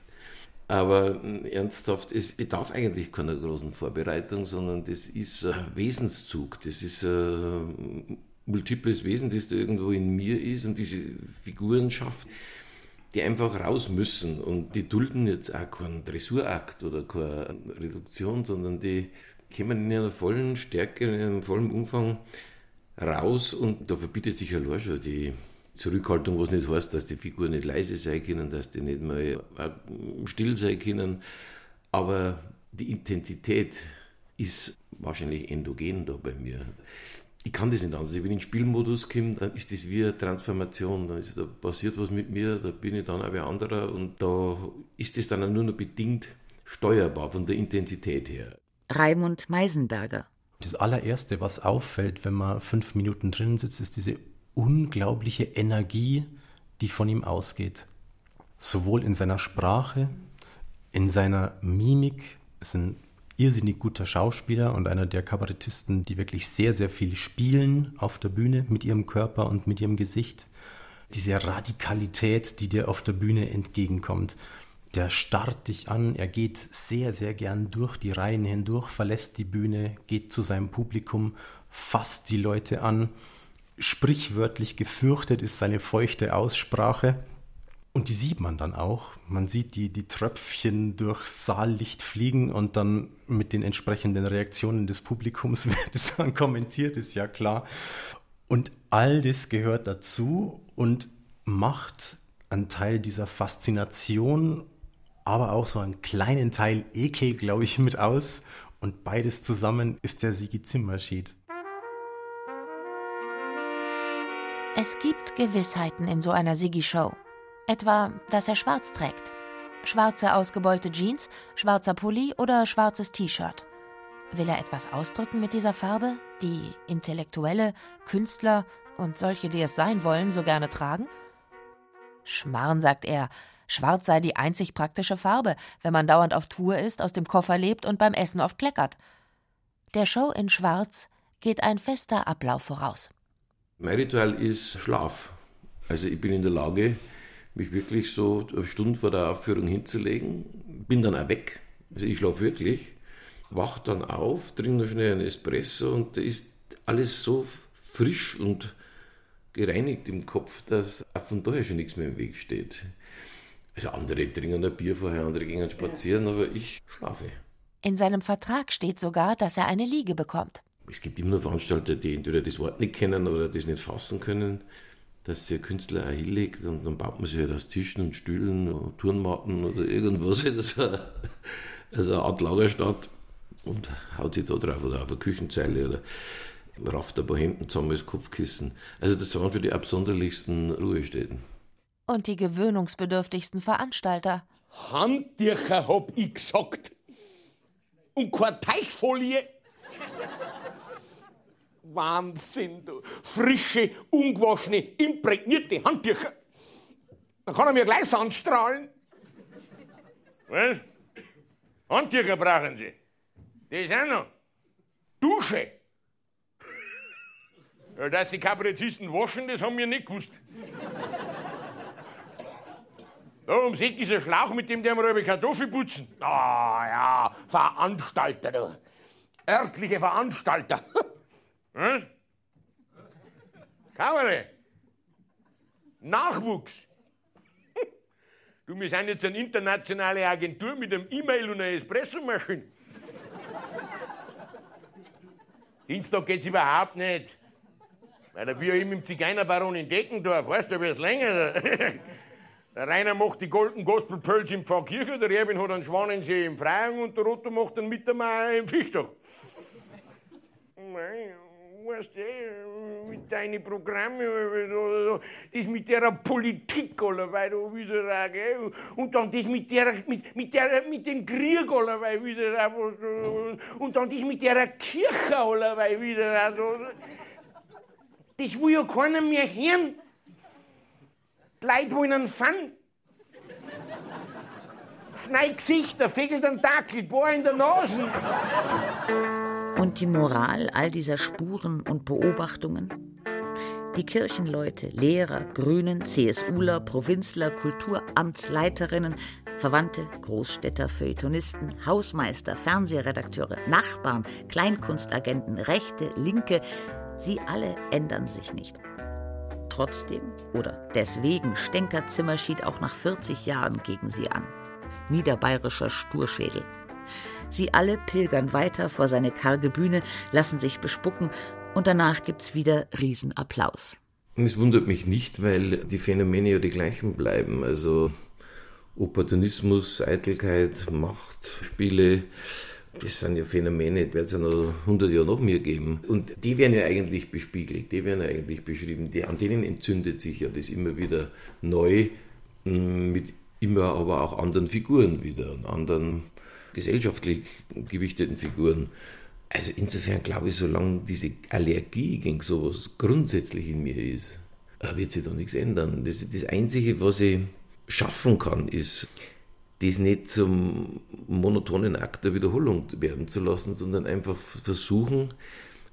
Aber hm, ernsthaft, es bedarf eigentlich keiner großen Vorbereitung, sondern das ist ein Wesenszug, das ist ein multiples Wesen, das da irgendwo in mir ist und diese Figuren schafft. Die einfach raus müssen. Und die dulden jetzt auch keinen Dressurakt oder keine Reduktion, sondern die kommen in einer vollen Stärke, in einem vollen Umfang raus. Und da verbietet sich allein schon die Zurückhaltung, was nicht heißt, dass die Figuren nicht leise sein können, dass die nicht mal still sein können, aber die Intensität ist wahrscheinlich endogen da bei mir. Ich kann das nicht anders. Ich bin in den Spielmodus gekommen, dann ist das wie eine Transformation. Da, ist, da passiert was mit mir, da bin ich dann auch wie ein anderer und da ist das dann nur noch bedingt steuerbar von der Intensität her. Raimund Meisenberger. Das allererste, was auffällt, wenn man fünf Minuten drin sitzt, ist diese unglaubliche Energie, die von ihm ausgeht. Sowohl in seiner Sprache, in seiner Mimik. Es sind irrsinnig guter Schauspieler und einer der Kabarettisten, die wirklich sehr, sehr viel spielen auf der Bühne mit ihrem Körper und mit ihrem Gesicht. Diese Radikalität, die dir auf der Bühne entgegenkommt. Der starrt dich an, er geht sehr, sehr gern durch die Reihen hindurch, verlässt die Bühne, geht zu seinem Publikum, fasst die Leute an. Sprichwörtlich gefürchtet ist seine feuchte Aussprache. Und die sieht man dann auch. Man sieht die, die Tröpfchen durch Saallicht fliegen und dann mit den entsprechenden Reaktionen des Publikums wird es dann kommentiert, ist ja klar. Und all das gehört dazu und macht einen Teil dieser Faszination, aber auch so einen kleinen Teil Ekel, glaube ich, mit aus. Und beides zusammen ist der Sigi Zimmerschied. Es gibt Gewissheiten in so einer Sigi-Show. Etwa, dass er schwarz trägt. Schwarze ausgebeulte Jeans, schwarzer Pulli oder schwarzes T-Shirt. Will er etwas ausdrücken mit dieser Farbe, die Intellektuelle, Künstler und solche, die es sein wollen, so gerne tragen? Schmarrn, sagt er, schwarz sei die einzig praktische Farbe, wenn man dauernd auf Tour ist, aus dem Koffer lebt und beim Essen oft kleckert. Der Show in Schwarz geht ein fester Ablauf voraus. Mein Ritual ist Schlaf. Also ich bin in der Lage, mich wirklich so eine Stunde vor der Aufführung hinzulegen. Bin dann auch weg. Also ich schlafe wirklich. Wach dann auf, trinke noch schnell einen Espresso und da ist alles so frisch und gereinigt im Kopf, dass auch von daher schon nichts mehr im Weg steht. Also andere trinken ein Bier vorher, andere gehen spazieren, aber ich schlafe. In seinem Vertrag steht sogar, dass er eine Liege bekommt. Es gibt immer Veranstalter, die entweder das Wort nicht kennen oder das nicht fassen können dass der Künstler auch hinlegt und dann baut man sich halt aus Tischen und Stühlen und Turnmatten oder irgendwas, das war also eine Art Lagerstadt und haut sich da drauf oder auf eine Küchenzeile oder rafft ein paar Hemden zusammen als Kopfkissen. Also das waren für die absonderlichsten Ruhestätten. Und die gewöhnungsbedürftigsten Veranstalter. Handtücher hab ich gesagt. Und keine Teichfolie. Wahnsinn, du. Frische, ungewaschene, imprägnierte Handtücher. Dann kann er mir gleich anstrahlen. Was? Handtücher brauchen Sie. Das auch noch. Dusche. Ja, dass die Kabarettisten waschen, das haben wir nicht gewusst. Da um Eck ist ein Schlauch, mit dem der wir Kartoffel putzen. Ah ja, Veranstalter, du. Örtliche Veranstalter. Was? Kabarett. Nachwuchs. Du, wir sind jetzt eine internationale Agentur mit einem E-Mail und einer Espressomaschine. Dienstag geht's überhaupt nicht. Weil da bin ich im Zigeunerbaron in Deckendorf, weißt du, da wird's länger. Der Rainer macht die Golden Gospel Pearls im Pfarrkirche, der Erwin hat einen Schwanensee im Freien und der Otto macht einen Mittermeier im Fichtach. Weißt du, mit deinen Programmen, das mit der Politik, allerweil, da wieder gell? und dann das mit der, mit, mit der, mit dem Krieg, allerweil, wieder und dann das mit der Kirche, allerweil, wieder also, das will ja keiner mehr hören. Die Leute wollen einen Fun. Schneid Gesichter, fegelt einen Dackel, Bohr in der Nase. Und die Moral all dieser Spuren und Beobachtungen? Die Kirchenleute, Lehrer, Grünen, CSUler, Provinzler, Kulturamtsleiterinnen, Verwandte, Großstädter, Feuilletonisten, Hausmeister, Fernsehredakteure, Nachbarn, Kleinkunstagenten, Rechte, Linke, sie alle ändern sich nicht. Trotzdem oder deswegen stänkert Zimmerschied auch nach 40 Jahren gegen sie an. Niederbayerischer Sturschädel. Sie alle pilgern weiter vor seine karge Bühne, lassen sich bespucken und danach gibt's wieder Riesenapplaus. Es wundert mich nicht, weil die Phänomene ja die gleichen bleiben. Also Opportunismus, Eitelkeit, Machtspiele, das sind ja Phänomene, die wird es ja noch 100 Jahre noch mehr geben. Und die werden ja eigentlich bespiegelt, die werden ja eigentlich beschrieben. Die, an denen entzündet sich ja das immer wieder neu, mit immer aber auch anderen Figuren wieder, anderen gesellschaftlich gewichteten Figuren. Also insofern glaube ich, solange diese Allergie gegen sowas grundsätzlich in mir ist, äh, wird sich da nichts ändern. Das, das Einzige, was ich schaffen kann, ist, das nicht zum monotonen Akt der Wiederholung werden zu lassen, sondern einfach versuchen,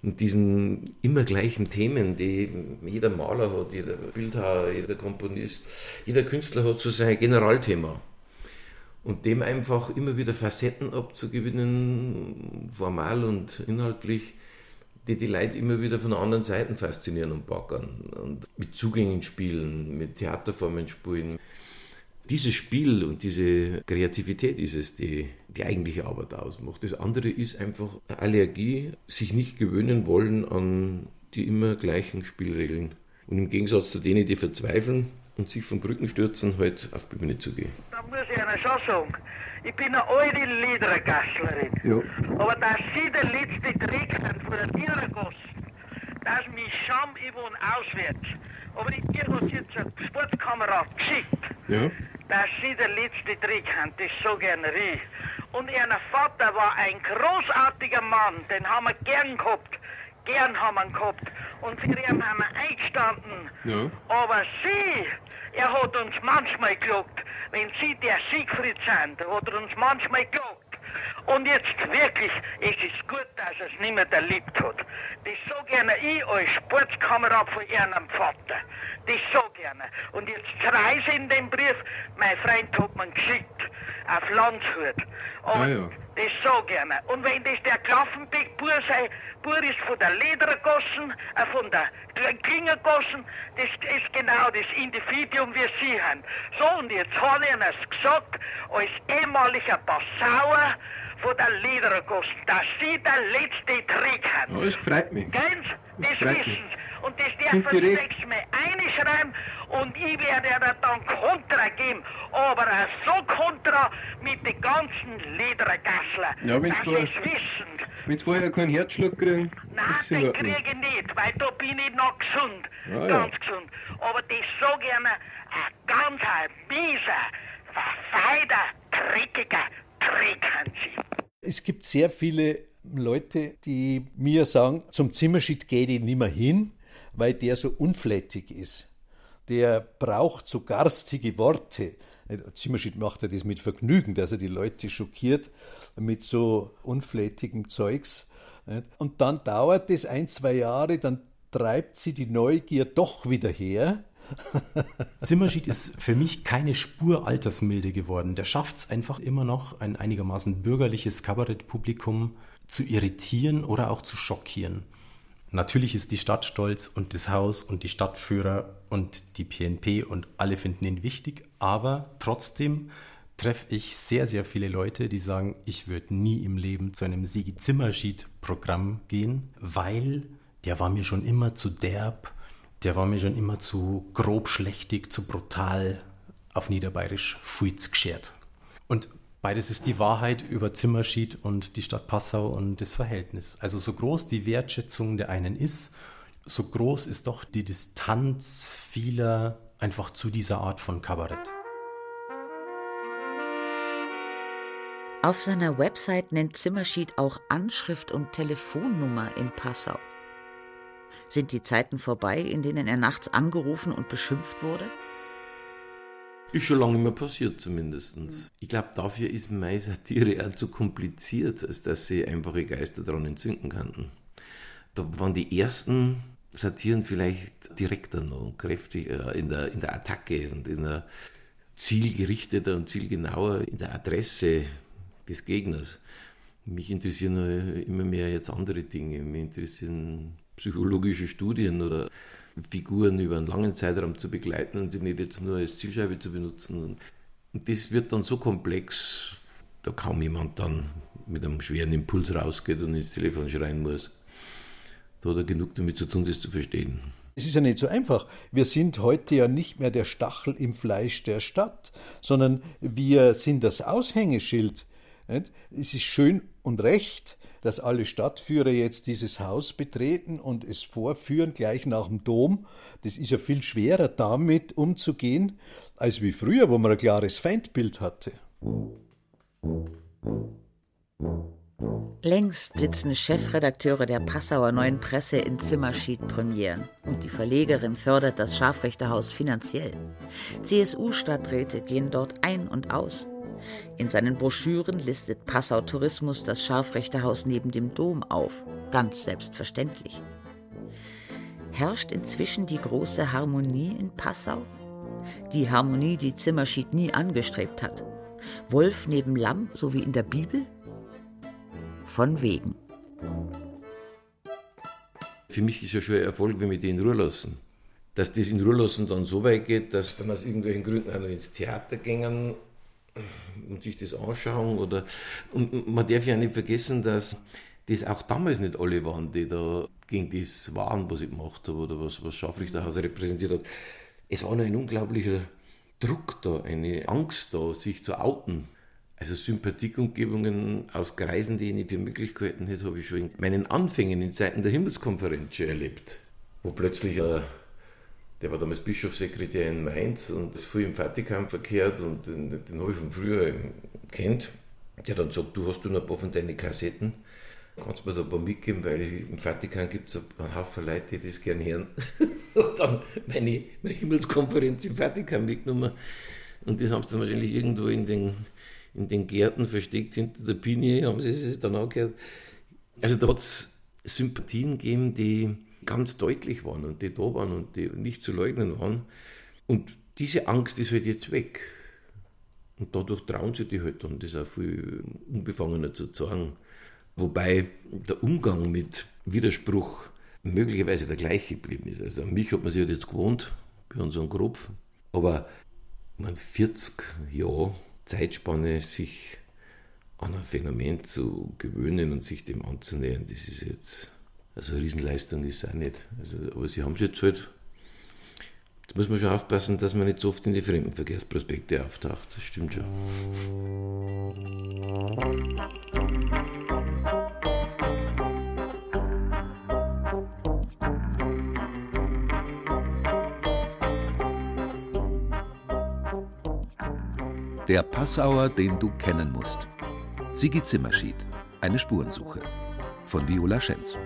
mit diesen immer gleichen Themen, die jeder Maler hat, jeder Bildhauer, jeder Komponist, jeder Künstler hat so sein Generalthema. Und dem einfach immer wieder Facetten abzugewinnen, formal und inhaltlich, die die Leute immer wieder von anderen Seiten faszinieren und backern. Und mit Zugängen spielen, mit Theaterformen spielen dieses Spiel und diese Kreativität ist es, die die eigentliche Arbeit ausmacht. Das andere ist einfach Allergie, sich nicht gewöhnen wollen an die immer gleichen Spielregeln. Und im Gegensatz zu denen, die verzweifeln und sich von Brücken stürzen, halt auf die Bühne zu gehen. Da muss ich Ihnen schon sagen, ich bin eine alte Liedergasslerin. Ja. Aber dass Sie der letzte Dreck sind von der Liedergasse, dass mich Scham, wohne auswärts. Aber ich habe jetzt eine Sportkamera geschickt. Ja dass sie der letzte Trick haben, das so gerne ich. Und ihr Vater war ein großartiger Mann, den haben wir gern gehabt. Gern haben wir ihn gehabt. Und für ihn haben wir eingestanden. Ja. Aber sie, er hat uns manchmal gelobt, wenn sie der Siegfried sind, hat er uns manchmal gelobt. Und jetzt wirklich, es ist gut, dass er es mehr erlebt hat. Das so gerne ich als Sportskamerad von ihrem Vater. Das so gerne. Und jetzt schreie ich in dem Brief, mein Freund hat mir geschickt, auf Landshut. Aber ah, ja. Das so gerne. Und wenn das der Klaffenbeck-Bur sei, Bur ist von der Ledergossen, äh, von der Klingergossen, das ist genau das Individuum, wie Sie haben. So, und jetzt habe ich Ihnen gesagt, als ehemaliger Passauer, von der Ledergossen, dass Sie der letzte Trick haben. Oh, das freut mich. Ganz, das, das wissen Sie. Und das dürfen Sie sechsmal einschreiben und ich werde Ihnen dann Kontra geben. Aber so Kontra mit den ganzen Ledergasslern, ja, dass Sie es wissen. Wenn Sie vorher keinen Herzschlag kriegen? Nein, den kriege ich nicht, weil da bin ich noch gesund. Ah, ganz ja. gesund. Aber das so gerne ein ganz ein mieser, verfeider, dreckiger Trick haben Sie. Es gibt sehr viele Leute, die mir sagen, zum Zimmerschied gehe ich nicht mehr hin, weil der so unflätig ist. Der braucht so garstige Worte. Zimmerschied macht er das mit Vergnügen, dass er die Leute schockiert mit so unflätigem Zeugs. Und dann dauert es ein, zwei Jahre, dann treibt sie die Neugier doch wieder her Zimmerschied ist für mich keine Spur altersmilde geworden. Der schafft es einfach immer noch, ein einigermaßen bürgerliches Kabarettpublikum zu irritieren oder auch zu schockieren. Natürlich ist die Stadt stolz und das Haus und die Stadtführer und die PNP und alle finden ihn wichtig, aber trotzdem treffe ich sehr, sehr viele Leute, die sagen, ich würde nie im Leben zu einem Sigi Zimmerschied-Programm gehen, weil der war mir schon immer zu derb, der war mir schon immer zu grobschlächtig, zu brutal, auf Niederbayerisch, fuiz geschert. Und beides ist die Wahrheit über Zimmerschied und die Stadt Passau und das Verhältnis. Also so groß die Wertschätzung der einen ist, so groß ist doch die Distanz vieler einfach zu dieser Art von Kabarett. Auf seiner Website nennt Zimmerschied auch Anschrift und Telefonnummer in Passau. Sind die Zeiten vorbei, in denen er nachts angerufen und beschimpft wurde? Ist schon lange mehr passiert, zumindest. Ich glaube, dafür ist meine Satire auch zu kompliziert, als dass sie einfache Geister daran entzünden könnten. Da waren die ersten Satiren vielleicht direkter noch und kräftiger in der, in der Attacke und in der zielgerichteter und zielgenauer in der Adresse des Gegners. Mich interessieren immer mehr jetzt andere Dinge. Mich interessieren psychologische Studien oder Figuren über einen langen Zeitraum zu begleiten und sie nicht jetzt nur als Zielscheibe zu benutzen. Und das wird dann so komplex, da kaum jemand dann mit einem schweren Impuls rausgeht und ins Telefon schreien muss. Da hat er genug damit zu tun, das zu verstehen. Es ist ja nicht so einfach. Wir sind heute ja nicht mehr der Stachel im Fleisch der Stadt, sondern wir sind das Aushängeschild. Es ist schön und recht, dass alle Stadtführer jetzt dieses Haus betreten und es vorführen, gleich nach dem Dom. Das ist ja viel schwerer, damit umzugehen, als wie früher, wo man ein klares Feindbild hatte. Längst sitzen Chefredakteure der Passauer Neuen Presse in Zimmerschied-Premieren und die Verlegerin fördert das Scharfrichterhaus finanziell. CSU-Stadträte gehen dort ein und aus. In seinen Broschüren listet Passau Tourismus das Scharfrichterhaus neben dem Dom auf, ganz selbstverständlich. Herrscht inzwischen die große Harmonie in Passau? Die Harmonie, die Zimmerschied nie angestrebt hat. Wolf neben Lamm, so wie in der Bibel? Von wegen. Für mich ist ja schon ein Erfolg, wenn wir die in Ruhe lassen. Dass das in Ruhe lassen dann so weit geht, dass dann aus irgendwelchen Gründen einer ins Theater gingen und sich das anschauen. Oder, und man darf ja nicht vergessen, dass das auch damals nicht alle waren, die da gegen das waren, was ich gemacht habe oder was, was Scharfrichterhaus repräsentiert hat. Es war noch ein unglaublicher Druck da, eine Angst da, sich zu outen. Also Sympathiekundgebungen aus Kreisen, die ich nicht für möglich gehalten hätte, habe ich schon in meinen Anfängen in Zeiten der Himmelskonferenz schon erlebt. Wo plötzlich ein der war damals Bischofssekretär in Mainz und ist früh im Vatikan verkehrt und den, den habe ich von früher kennt. Der dann gesagt, du hast du noch ein paar von deinen Kassetten, kannst mir da ein paar mitgeben, weil im Vatikan gibt es einen Haufen Leute, die das gerne hören. und dann meine, meine Himmelskonferenz im Vatikan mitgenommen und das haben sie dann wahrscheinlich irgendwo in den, in den Gärten versteckt, hinter der Pinie, haben sie es dann angehört. Also da hat es Sympathien gegeben, die ganz deutlich waren und die da waren und die nicht zu leugnen waren. Und diese Angst ist halt jetzt weg. Und dadurch trauen sie die halt dann, das auch viel unbefangener zu sagen. Wobei der Umgang mit Widerspruch möglicherweise der gleiche geblieben ist. Also an mich hat man sich halt jetzt gewohnt, bei unserem Kropf. Aber man 40 Jahre Zeitspanne, sich an ein Phänomen zu gewöhnen und sich dem anzunähern, das ist jetzt also eine Riesenleistung ist es auch nicht. Also, aber sie haben es jetzt halt. Jetzt muss man schon aufpassen, dass man nicht so oft in die Fremdenverkehrsprospekte auftaucht. Das stimmt schon. Der Passauer, den du kennen musst. Sigi Zimmerschied. Eine Spurensuche. Von Viola Schenz.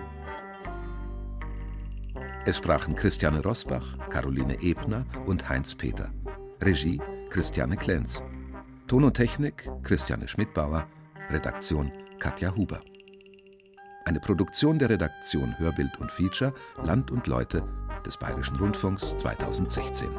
Es sprachen Christiane Rosbach, Caroline Ebner und Heinz Peter. Regie Christiane Klenz. Ton und Technik Christiane Schmidbauer. Redaktion Katja Huber. Eine Produktion der Redaktion Hörbild und Feature Land und Leute des Bayerischen Rundfunks 2016.